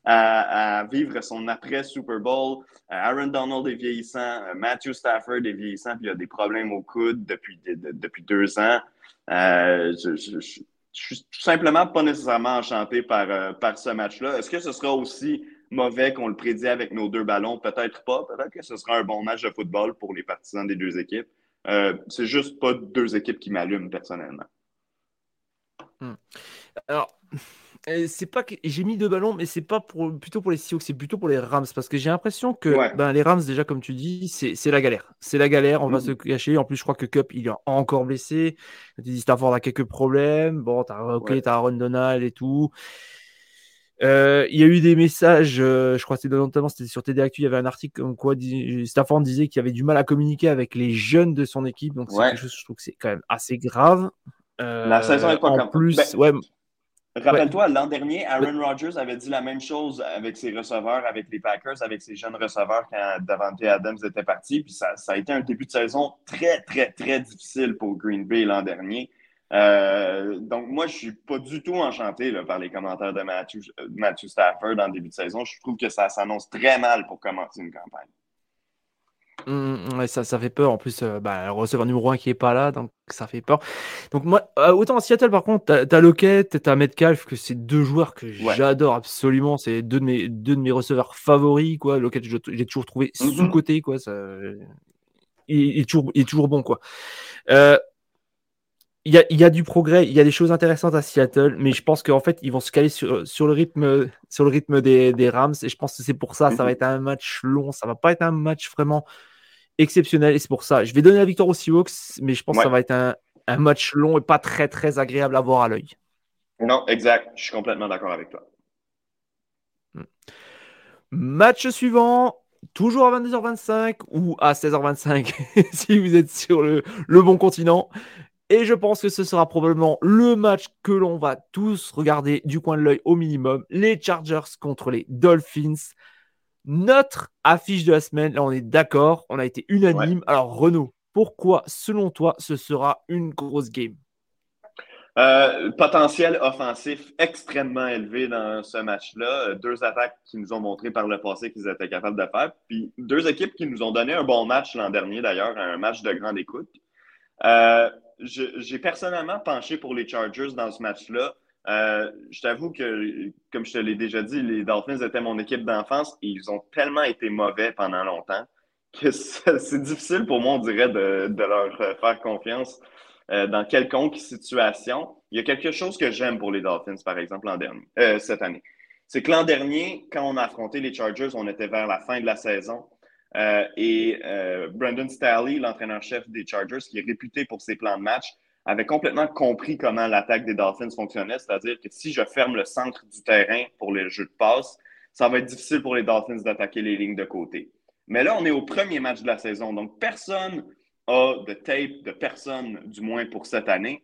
à, vivre son après-Super Bowl. Euh, Aaron Donald est vieillissant, euh, Matthew Stafford est vieillissant, puis il a des problèmes au coude depuis, depuis deux ans. je, je, je, suis tout simplement pas nécessairement enchanté par, par ce match-là. Est-ce que ce sera aussi mauvais qu'on le prédit avec nos deux ballons? Peut-être pas. Peut-être que ce sera un bon match de football pour les partisans des deux équipes. Euh, c'est juste pas deux équipes qui m'allument personnellement. Hmm. Alors, euh, c'est pas que j'ai mis deux ballons, mais c'est pas pour, plutôt pour les Seahawks, c'est plutôt pour les Rams parce que j'ai l'impression que ben, les Rams, déjà, comme tu dis, c'est la galère. C'est la galère, on va hmm. se cacher. En plus, je crois que Cup, il est encore blessé. Tu dis Stafford a quelques problèmes. Bon, t'as ok, t'as Aaron Donald et tout. Euh, il y a eu des messages, euh, je crois que c'était notamment c'était sur TD Actu, il y avait un article comme quoi Stafford disait qu'il avait du mal à communiquer avec les jeunes de son équipe, donc c'est quelque chose je trouve que c'est quand même assez grave. Euh, la saison est pas en plus. Ben, rappelle-toi, l'an dernier, Aaron Rodgers avait dit la même chose avec ses receveurs, avec les Packers, avec ses jeunes receveurs quand Davante Adams était parti. Puis ça, ça a été un début de saison très, très, très difficile pour Green Bay l'an dernier. Euh, donc, moi, je ne suis pas du tout enchanté par les commentaires de Matthew, Matthew, Stafford en début de saison. Je trouve que ça s'annonce très mal pour commencer une campagne. Mmh, mmh, ça, ça fait peur. En plus, euh, bah, le receveur numéro 1 qui n'est pas là, donc ça fait peur. Donc, moi, euh, autant à Seattle, par contre, tu as, Lockett, tu as Metcalf, que c'est deux joueurs que j'adore absolument. C'est deux, de mes, deux de mes receveurs favoris. Quoi. Lockett, j'ai toujours trouvé mmh, sous-côté. Quoi. Ça, il, est toujours, il, est toujours, bon. Quoi. Euh, il y, a, il y, a, du progrès, il y a des choses intéressantes à Seattle, mais je pense qu'en fait, ils vont se caler sur, sur le rythme, sur le rythme des, des, Rams. Et je pense que c'est pour ça, ça va être un match long. Ça va pas être un match vraiment exceptionnel. Et c'est pour ça. Je vais donner la victoire aux Seahawks, mais je pense que ça va être un, un, match long et pas très, très agréable à voir à l'œil. Non, exact. Je suis complètement d'accord avec toi. Hmm. Match suivant. Toujours à 22h25 ou à 16h25 si vous êtes sur le, le bon continent. Et je pense que ce sera probablement le match que l'on va tous regarder du coin de l'œil au minimum. Les Chargers contre les Dolphins. Notre affiche de la semaine, là on est d'accord, on a été unanime. Alors Renaud, pourquoi selon toi ce sera une grosse game? Euh, potentiel offensif extrêmement élevé dans ce match-là. Deux attaques qui nous ont montré par le passé qu'ils étaient capables de faire. Puis deux équipes qui nous ont donné un bon match l'an dernier, d'ailleurs, un match de grande écoute. Euh, j'ai personnellement penché pour les Chargers dans ce match-là. Euh, je t'avoue que, comme je te l'ai déjà dit, les Dolphins étaient mon équipe d'enfance et ils ont tellement été mauvais pendant longtemps que c'est difficile pour moi, on dirait, de, leur faire confiance euh, dans quelconque situation. Il y a quelque chose que j'aime pour les Dolphins, par exemple, l'an dernier, euh, cette année. C'est que l'an dernier, quand on a affronté les Chargers, on était vers la fin de la saison. Euh, et euh, Brandon Staley, l'entraîneur-chef des Chargers, qui est réputé pour ses plans de match, avait complètement compris comment l'attaque des Dolphins fonctionnait, c'est-à-dire que si je ferme le centre du terrain pour les jeux de passe, ça va être difficile pour les Dolphins d'attaquer les lignes de côté. Mais là, on est au premier match de la saison, donc personne a de tape de personne, du moins pour cette année.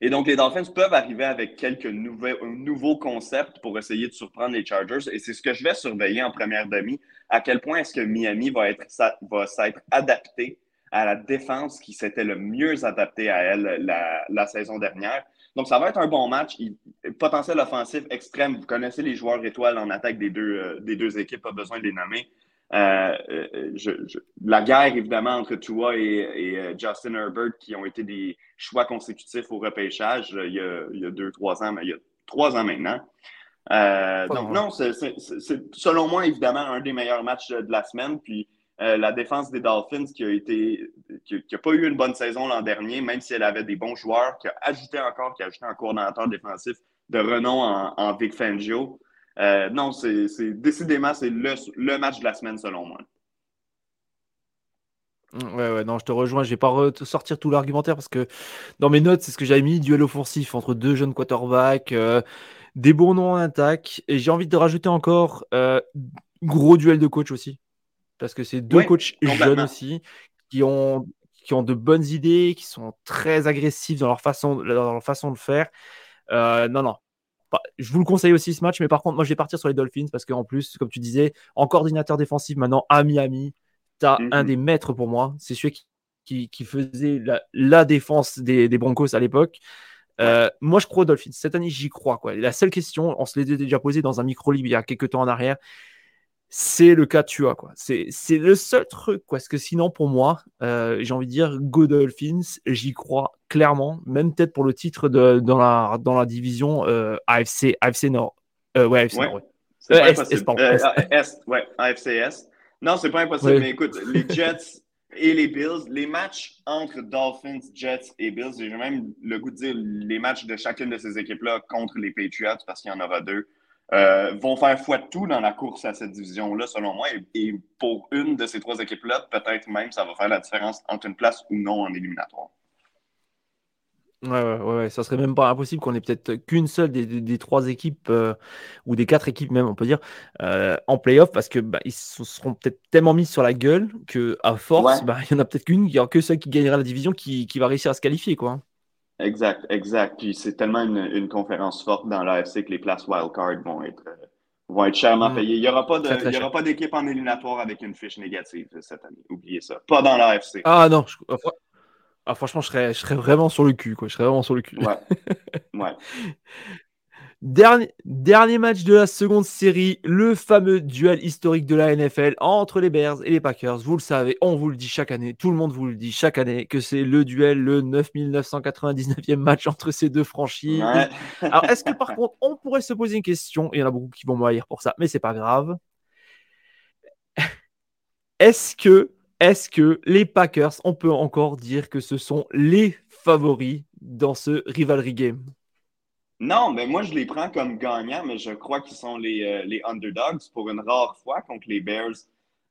Et donc, les Dolphins peuvent arriver avec quelques nouveaux, concepts pour essayer de surprendre les Chargers. Et c'est ce que je vais surveiller en première demi. À quel point est-ce que Miami va, être, va s'être adapté à la défense qui s'était le mieux adapté à elle la, saison dernière. Donc, ça va être un bon match. potentiel offensif extrême. Vous connaissez les joueurs étoiles en attaque des deux, euh, des deux équipes, pas besoin de les nommer. Euh, euh, la guerre, évidemment, entre Tua et, Justin Herbert, qui ont été des choix consécutifs au repêchage il y a, deux, trois ans, mais il y a trois ans maintenant. donc, non, c'est selon moi, évidemment, un des meilleurs matchs de la semaine. Puis, euh, la défense des Dolphins qui a été qui, pas eu une bonne saison l'an dernier, même si elle avait des bons joueurs, qui a ajouté encore, qui a ajouté un coordonnateur défensif de renom en, Big Fangio. Euh, non, c'est décidément c'est le, match de la semaine selon moi. Mm, ouais, ouais, non, je te rejoins. Je vais pas sortir tout l'argumentaire parce que dans mes notes, c'est ce que j'avais mis duel offensif entre deux jeunes quarterbacks, euh, des bons noms en attaque. Et j'ai envie de rajouter encore gros duel de coach aussi parce que c'est deux coachs jeunes aussi qui ont, qui ont de bonnes idées, qui sont très agressifs dans leur façon, dans leur façon de faire. Euh, non, non. Je vous le conseille aussi ce match, mais par contre, moi je vais partir sur les Dolphins parce qu'en plus, comme tu disais, en coordinateur défensif maintenant à Miami, tu as un mhm. des maîtres pour moi. C'est celui qui, qui, faisait la, défense des, des, Broncos à l'époque. Euh, moi, je crois aux Dolphins. Cette année, j'y crois. Quoi. La seule question, on se l'était déjà posé dans un micro-libre il y a quelques temps en arrière, c'est le cas tu vois quoi. C'est, le seul truc quoi. Parce que sinon pour moi, euh, j'ai envie de dire Go Dolphins, j'y crois clairement, même peut-être pour le titre de, dans, la, dans la division euh, AFC, AFC Nord. Euh, ouais, AFC Nord. Ouais. C'est pas impossible. Est, ouais, AFC Est. Non, c'est pas impossible, mais écoute, les Jets et les Bills, les matchs entre Dolphins, Jets et Bills, j'ai même le goût de dire les matchs de chacune de ces équipes-là contre les Patriots, parce qu'il y en aura deux. Euh, vont faire foi de tout dans la course à cette division-là, selon moi. Et, pour une de ces trois équipes-là, peut-être même ça va faire la différence entre une place ou non en éliminatoire. Ouais, ouais, ouais, ça serait même pas impossible qu'on ait peut-être qu'une seule des, trois équipes euh, ou des quatre équipes même, on peut dire, euh, en playoff parce que bah, ils se seront peut-être tellement mis sur la gueule que à force, bah, il y en a peut-être qu'une, il y a que celle qui gagnera la division qui, qui va réussir à se qualifier, quoi. Exact, exact. Puis c'est tellement une, conférence forte dans l'AFC que les places wildcard vont être, euh, vont être chèrement mm. payées. Il n'y aura pas d'équipe en éliminatoire avec une fiche négative cette année. Oubliez ça. Pas dans l'AFC. Ah non, ah, franchement, je serais, je serais vraiment sur le cul. Quoi. Je serais vraiment sur le cul. Ouais. ouais. Dernier, dernier match de la seconde série, le fameux duel historique de la NFL entre les Bears et les Packers. Vous le savez, on vous le dit chaque année, tout le monde vous le dit chaque année, que c'est le duel, le 9999e match entre ces deux franchises. Alors, est-ce que par contre, on pourrait se poser une question Il y en a beaucoup qui vont m'haïr pour ça, mais c'est pas grave. Est-ce que, est-ce que les Packers, on peut encore dire que ce sont les favoris dans ce rivalry game? Non, mais moi, je les prends comme gagnants, mais je crois qu'ils sont les, euh, les, underdogs pour une rare fois contre les Bears.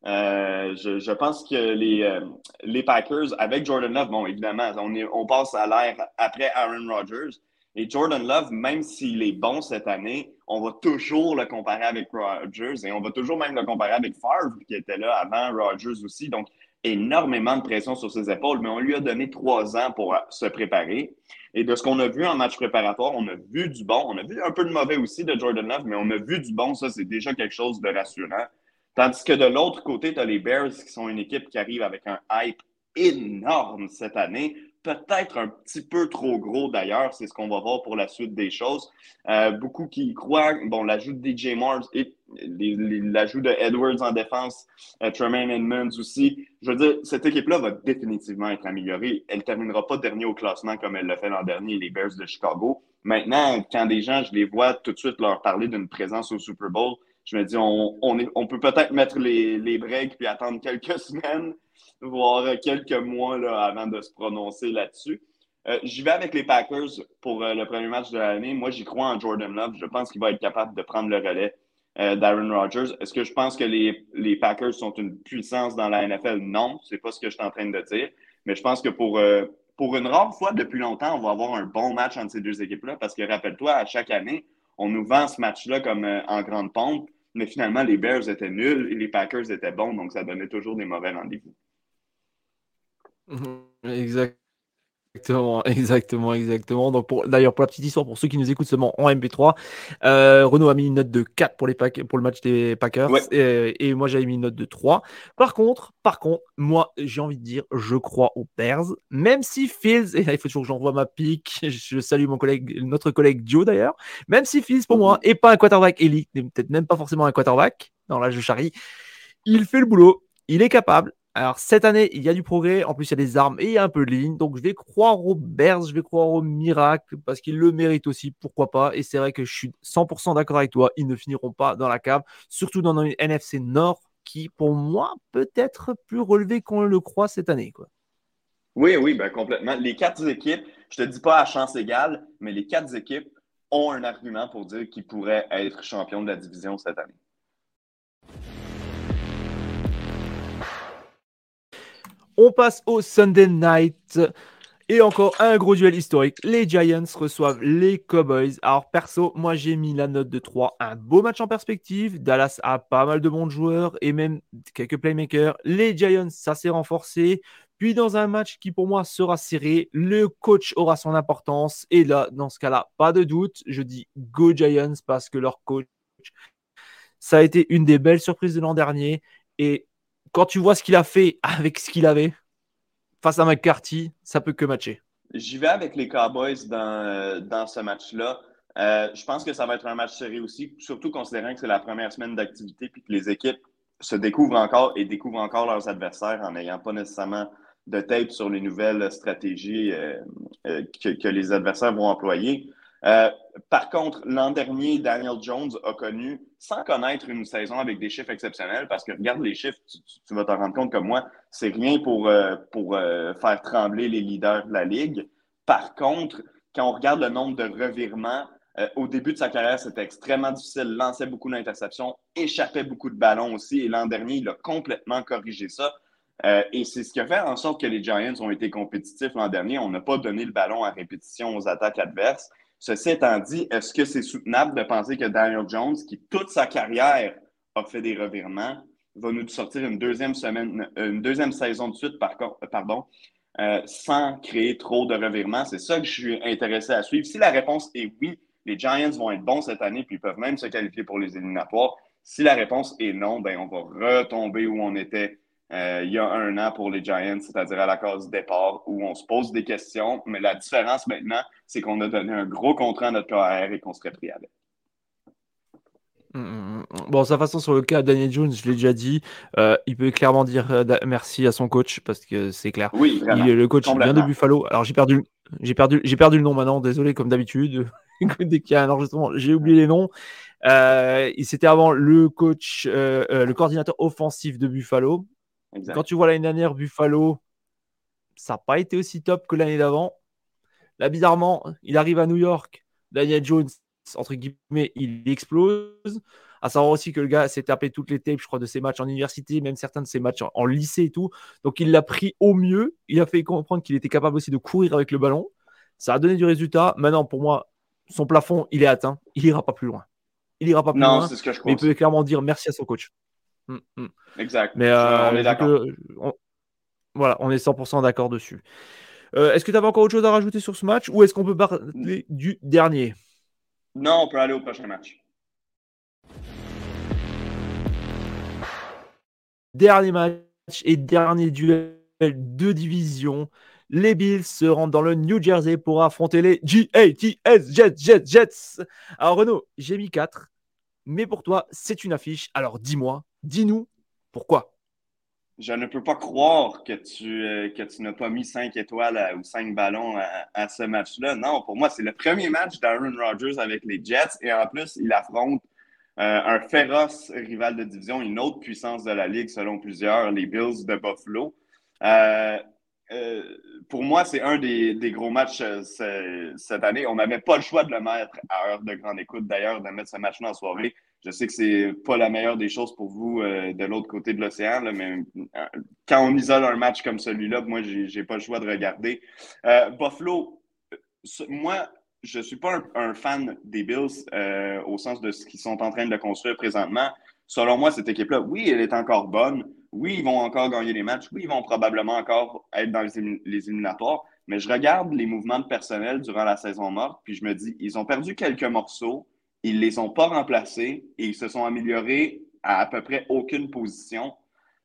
Euh, je, pense que les, euh, les Packers, avec Jordan Love, bon, évidemment, on, on passe à l'ère après Aaron Rodgers. Et Jordan Love, même s'il est bon cette année, on va toujours le comparer avec Rodgers et on va toujours même le comparer avec Favre, qui était là avant Rodgers aussi. Donc, énormément de pression sur ses épaules, mais on lui a donné trois ans pour se préparer. Et de ce qu'on a vu en match préparatoire, on a vu du bon. On a vu un peu de mauvais aussi de Jordan Love, mais on a vu du bon. Ça, c'est déjà quelque chose de rassurant. Tandis que de l'autre côté, tu as les Bears qui sont une équipe qui arrive avec un hype énorme cette année peut-être un petit peu trop gros d'ailleurs. C'est ce qu'on va voir pour la suite des choses. Euh, beaucoup qui croient, bon, l'ajout de DJ Moore et l'ajout de Edwards en défense, euh, Tremaine Edmonds aussi. Je veux dire, cette équipe-là va définitivement être améliorée. Elle ne terminera pas dernier au classement comme elle l'a fait l'an dernier, les Bears de Chicago. Maintenant, quand des gens, je les vois tout de suite leur parler d'une présence au Super Bowl, je me dis, on, peut peut-être mettre les, les breaks puis attendre quelques semaines voire quelques mois là, avant de se prononcer là-dessus. Euh, j'y vais avec les Packers pour euh, le premier match de l'année. Moi, j'y crois en Jordan Love. Je pense qu'il va être capable de prendre le relais euh, d'Aaron Rodgers. Est-ce que je pense que les, Packers sont une puissance dans la NFL? Non, c'est pas ce que je suis en train de dire. Mais je pense que pour, pour une rare fois depuis longtemps, on va avoir un bon match entre ces deux équipes-là. Parce que rappelle-toi, à chaque année, on nous vend ce match-là comme en grande pompe. Mais finalement, les Bears étaient nuls et les Packers étaient bons. Donc, ça donnait toujours des mauvais rendez-vous. Mhm. Exact. Exactement, exactement, exactement. Donc, pour, d'ailleurs, pour la petite histoire, pour ceux qui nous écoutent seulement en MP3, euh, Renault a mis une note de 4 pour, les pour le match des Packers et, moi j'avais mis une note de 3. Par contre, par contre, moi j'ai envie de dire, je crois aux Bears, même si Fields, et là il faut toujours que j'envoie ma pique, je salue mon collègue, notre collègue Joe d'ailleurs, même si Fields pour moi est pas un quarterback élite, peut-être même pas forcément un quarterback, dans la je charrie, il fait le boulot, il est capable, alors, cette année, il y a du progrès. En plus, il y a des armes et il y a un peu de ligne. Donc, je vais croire aux Bears, je vais croire au miracle parce qu'ils le méritent aussi. Pourquoi pas? Et c'est vrai que je suis 100% d'accord avec toi. Ils ne finiront pas dans la cave, surtout dans une NFC Nord qui, pour moi, peut être plus relevé qu'on le croit cette année. Oui, oui, ben complètement. Les quatre équipes, je ne te dis pas à chance égale, mais les quatre équipes ont un argument pour dire qu'ils pourraient être champions de la division cette année. On passe au Sunday Night. Et encore un gros duel historique. Les Giants reçoivent les Cowboys. Alors perso, moi j'ai mis la note de 3. Un beau match en perspective. Dallas a pas mal de bons joueurs et même quelques playmakers. Les Giants, ça s'est renforcé. Puis dans un match qui pour moi sera serré, le coach aura son importance. Et là, dans ce cas-là, pas de doute, je dis Go Giants parce que leur coach, ça a été une des belles surprises de l'an dernier. Et quand tu vois ce qu'il a fait avec ce qu'il avait face à McCarthy, ça peut que matcher. J'y vais avec les Cowboys dans, euh, dans ce match-là. Euh, je pense que ça va être un match serré aussi, surtout considérant que c'est la première semaine d'activité et que les équipes se découvrent encore et découvrent encore leurs adversaires en n'ayant pas nécessairement de tape sur les nouvelles stratégies euh, que, les adversaires vont employer. Euh, par contre, l'an dernier, Daniel Jones a connu, sans connaître une saison avec des chiffres exceptionnels, parce que regarde les chiffres, tu, vas te rendre compte comme moi, c'est rien pour, euh, pour euh, faire trembler les leaders de la Ligue. Par contre, quand on regarde le nombre de revirements, au début de sa carrière, c'était extrêmement difficile, lançait beaucoup d'interceptions, échappait beaucoup de ballons aussi, et l'an dernier, il a complètement corrigé ça. et c'est ce qui a fait en sorte que les Giants ont été compétitifs l'an dernier. On n'a pas donné le ballon à répétition aux attaques adverses. Ceci étant dit, est-ce que c'est soutenable de penser que Daniel Jones, qui toute sa carrière a fait des revirements, va nous sortir une deuxième semaine, une deuxième saison de suite, par pardon, euh, sans créer trop de revirements? C'est ça que je suis intéressé à suivre. Si la réponse est oui, les Giants vont être bons cette année, puis ils peuvent même se qualifier pour les éliminatoires. Si la réponse est non, ben on va retomber où on était euh, il y a un an pour les Giants, c'est-à-dire à la case du départ, où on se pose des questions. Mais la différence maintenant, c'est qu'on a donné un gros contrat à notre carrière et qu'on serait pris avec. Hum, hum, hum. Bon, sa façon sur le cas Daniel Jones, je l'ai déjà dit, euh, il peut clairement dire euh, merci à son coach parce que c'est clair. Oui, le coach vient de Buffalo. Alors j'ai perdu, j'ai perdu, j'ai perdu le nom maintenant. Désolé, comme d'habitude. Dès qu'il y a un enregistrement, j'ai oublié les noms. il c'était avant le coach, le coordinateur offensif de Buffalo. Quand tu vois l'année dernière, Buffalo, ça n'a pas été aussi top que l'année d'avant. Là, bizarrement, il arrive à New York. Daniel Jones, entre guillemets, il explose. À savoir aussi que le gars s'est tapé toutes les tapes, je crois, de ses matchs en université, même certains de ses matchs en, lycée et tout. Donc, il l'a pris au mieux. Il a fait comprendre qu'il était capable aussi de courir avec le ballon. Ça a donné du résultat. Maintenant, pour moi, son plafond, il est atteint. Il ira pas plus loin. Il ira pas plus loin. Ce que je mais il peut clairement dire merci à son coach. Mm, mm. Exact. Mais on est d'accord. Voilà, on est 100% d'accord dessus. Euh, est-ce que tu avais encore autre chose à rajouter sur ce match ou est-ce qu'on peut parler du dernier? Non, on peut aller au prochain match. Dernier match et dernier duel de division. Les Bills se rendent dans le New Jersey pour affronter les GATS Jets, Jets, Jets. Alors Renaud, j'ai mis 4, mais pour toi, c'est une affiche. Alors dis-moi, dis-nous pourquoi. Je ne peux pas croire que tu, euh, n'as pas mis 5 étoiles ou 5 ballons à, ce match-là. Non, pour moi, c'est le premier match d'Aaron Rodgers avec les Jets et en plus, il affronte euh, un féroce rival de division, une autre puissance de la Ligue selon plusieurs, les Bills de Buffalo. Euh, pour moi, c'est un des, des, gros matchs cette année. On n'avait pas le choix de le mettre à heure de grande écoute, d'ailleurs, de mettre ce match-là en soirée. Je sais que c'est pas la meilleure des choses pour vous euh, de l'autre côté de l'océan, mais euh, quand on isole un match comme celui-là, moi, j'ai pas le choix de regarder. Euh, Buffalo, moi, je suis pas un, fan des Bills au sens de ce qu'ils sont en train de construire présentement. Selon moi, cette équipe-là, oui, elle est encore bonne. Oui, ils vont encore gagner les matchs. Oui, ils vont probablement encore être dans les, les éliminatoires. Mais je regarde les mouvements de personnel durant la saison morte, puis je me dis, ils ont perdu quelques morceaux, ils les ont pas remplacés et ils se sont améliorés à à peu près aucune position.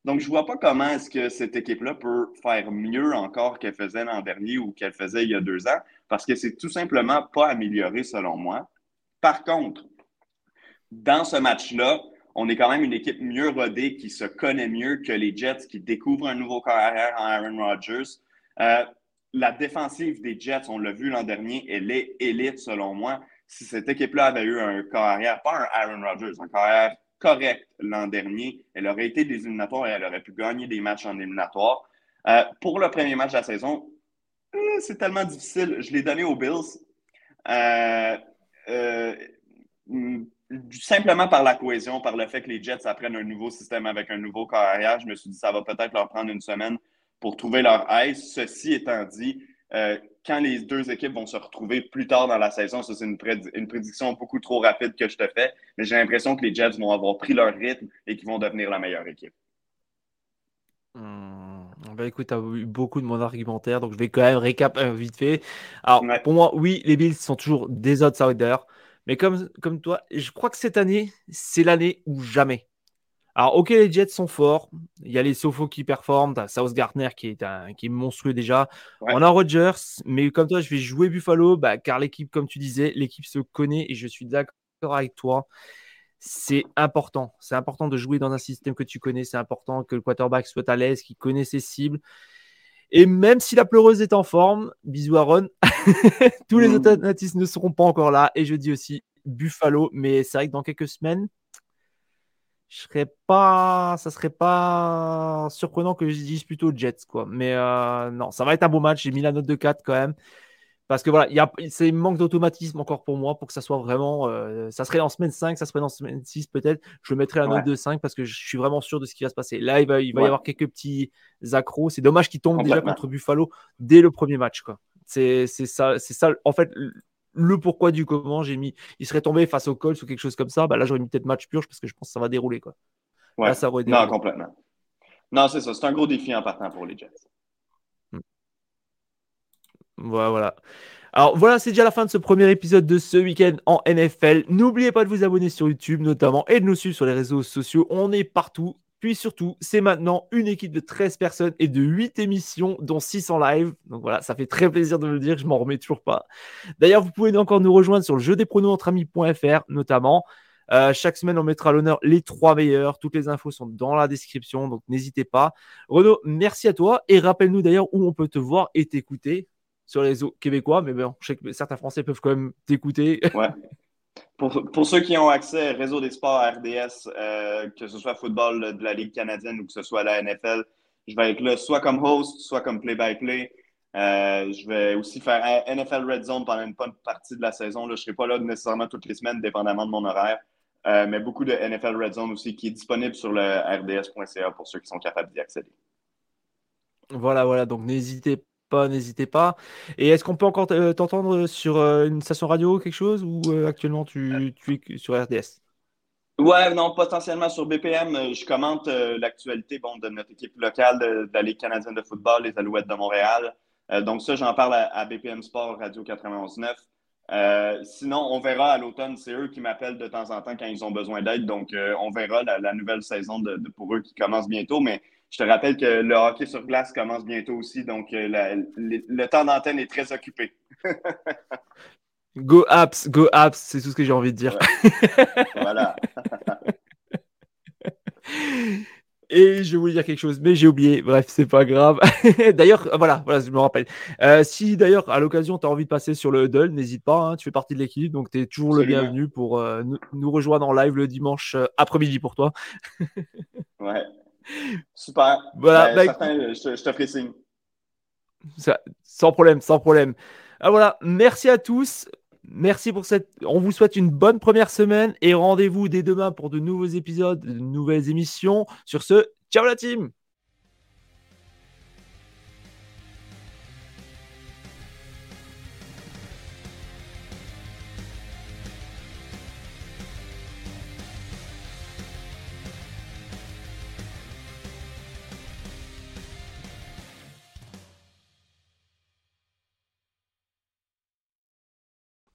Donc, je vois pas comment est-ce que cette équipe-là peut faire mieux encore qu'elle faisait l'an dernier ou qu'elle faisait il y a deux ans, parce que c'est tout simplement pas amélioré selon moi. Par contre, dans ce match-là, on est quand même une équipe mieux rodée qui se connaît mieux que les Jets qui découvrent un nouveau carrière en Aaron Rodgers. Euh, la défensive des Jets, on l'a vu l'an dernier, elle est élite selon moi. Si cette équipe-là avait eu un carrière, pas un Aaron Rodgers, un carrière correct l'an dernier, elle aurait été des éliminatoires et elle aurait pu gagner des matchs en éliminatoire. Euh, pour le premier match de la saison, euh, c'est tellement difficile. Je l'ai donné aux Bills. Euh, simplement par la cohésion, par le fait que les Jets apprennent un nouveau système avec un nouveau carrière, je me suis dit ça va peut-être leur prendre une semaine pour trouver leur ice. Ceci étant dit, euh, quand les deux équipes vont se retrouver plus tard dans la saison, ça c'est une, prédiction beaucoup trop rapide que je te fais, mais j'ai l'impression que les Jets vont avoir pris leur rythme et qu'ils vont devenir la meilleure équipe. Hmm. Ben écoute, tu as eu beaucoup de mon argumentaire, donc je vais quand même récap euh, vite fait. Alors, pour moi, oui, les Bills sont toujours des outsiders. Mais comme, comme toi, je crois que cette année, c'est l'année où jamais. Alors, ok, les Jets sont forts. Il y a les Sofo qui performent. T'as South Gardner qui est, un, qui est monstrueux déjà. On a Rodgers, mais comme toi, je vais jouer Buffalo, bah, car l'équipe, comme tu disais, l'équipe se connaît et je suis d'accord avec toi. C'est important. C'est important de jouer dans un système que tu connais. C'est important que le quarterback soit à l'aise, qu'il connaisse ses cibles. Et même si la pleureuse est en forme, bisous Aaron, tous les mmh. ne seront pas encore là. Et je dis aussi Buffalo, mais c'est vrai que dans quelques semaines, je serais pas, ça serait pas surprenant que je dise plutôt Jets, quoi. Mais euh, non, ça va être un beau match. J'ai mis la note de 4 quand même. Parce que voilà, il y a, c'est manque d'automatisme encore pour moi pour que ça soit vraiment. Euh, ça serait en semaine 5, ça serait en semaine 6 peut-être. Je mettrais la note de 5 parce que je suis vraiment sûr de ce qui va se passer. Là, il va, il va y avoir quelques petits accros. C'est dommage qu'ils tombent déjà contre Buffalo dès le premier match. Quoi. C'est, ça, c'est ça. En fait, le pourquoi du comment, j'ai mis. Il serait tombé face au Colts ou quelque chose comme ça. Bah là, j'aurais mis peut-être match purge parce que je pense que ça va dérouler. Quoi. Ouais. ça Non, complètement. Non, c'est ça. C'est un gros défi en partant pour les Jets. Voilà, voilà. Alors voilà, c'est déjà la fin de ce premier épisode de ce week-end en NFL. N'oubliez pas de vous abonner sur YouTube notamment et de nous suivre sur les réseaux sociaux. On est partout. Puis surtout, c'est maintenant une équipe de 13 personnes et de 8 émissions, dont 6 en live. Donc voilà, ça fait très plaisir de le dire, je m'en remets toujours pas. D'ailleurs, vous pouvez encore nous rejoindre sur le jeu des pronos entre amis.fr notamment. Euh, chaque semaine, on mettra à l'honneur les trois meilleurs. Toutes les infos sont dans la description, donc n'hésitez pas. Renaud, merci à toi et rappelle-nous d'ailleurs où on peut te voir et t'écouter sur les réseaux québécois, mais bon, je sais que certains Français peuvent quand même t'écouter. Ouais. Pour, pour, ceux qui ont accès au réseau des sports RDS, euh, que ce soit football de la Ligue canadienne ou que ce soit la NFL, je vais être là soit comme host, soit comme play-by-play. Euh, je vais aussi faire NFL Red Zone pendant une bonne partie de la saison. Je ne serai pas là nécessairement toutes les semaines, dépendamment de mon horaire. Euh, mais beaucoup de NFL Red Zone aussi qui est disponible sur le rds.ca pour ceux qui sont capables d'y accéder. Voilà, voilà. Donc n'hésitez n'hésitez pas. Et est-ce qu'on peut encore euh, t'entendre sur euh, une station radio quelque chose ou euh, actuellement tu, tu, es sur RDS? Ouais, non, potentiellement sur BPM. Je commente l'actualité bon, de notre équipe locale de, la Ligue canadienne de football, les Alouettes de Montréal. donc ça, j'en parle à, BPM Sport Radio 91.9. sinon, on verra à l'automne, c'est eux qui m'appellent de temps en temps quand ils ont besoin d'aide. Donc, on verra la, nouvelle saison de, pour eux qui commence bientôt. Mais je te rappelle que le hockey sur glace commence bientôt aussi, donc euh, le, temps d'antenne est très occupé. go apps, go apps, c'est tout ce que j'ai envie de dire. voilà. Et je voulais dire quelque chose, mais j'ai oublié. Bref, c'est pas grave. d'ailleurs, euh, voilà, voilà, je me rappelle. Euh, si d'ailleurs, à l'occasion, tu as envie de passer sur le Huddle, n'hésite pas. Hein, tu fais partie de l'équipe, donc tu es toujours le bienvenu pour nous, rejoindre en live le dimanche après-midi pour toi. ouais. Super. Voilà. Ben, je, te ferai signe. sans problème, sans problème. Ah, voilà, merci à tous. Merci pour cette. On vous souhaite une bonne première semaine et rendez-vous dès demain pour de nouveaux épisodes, de nouvelles émissions. Sur ce, ciao la team!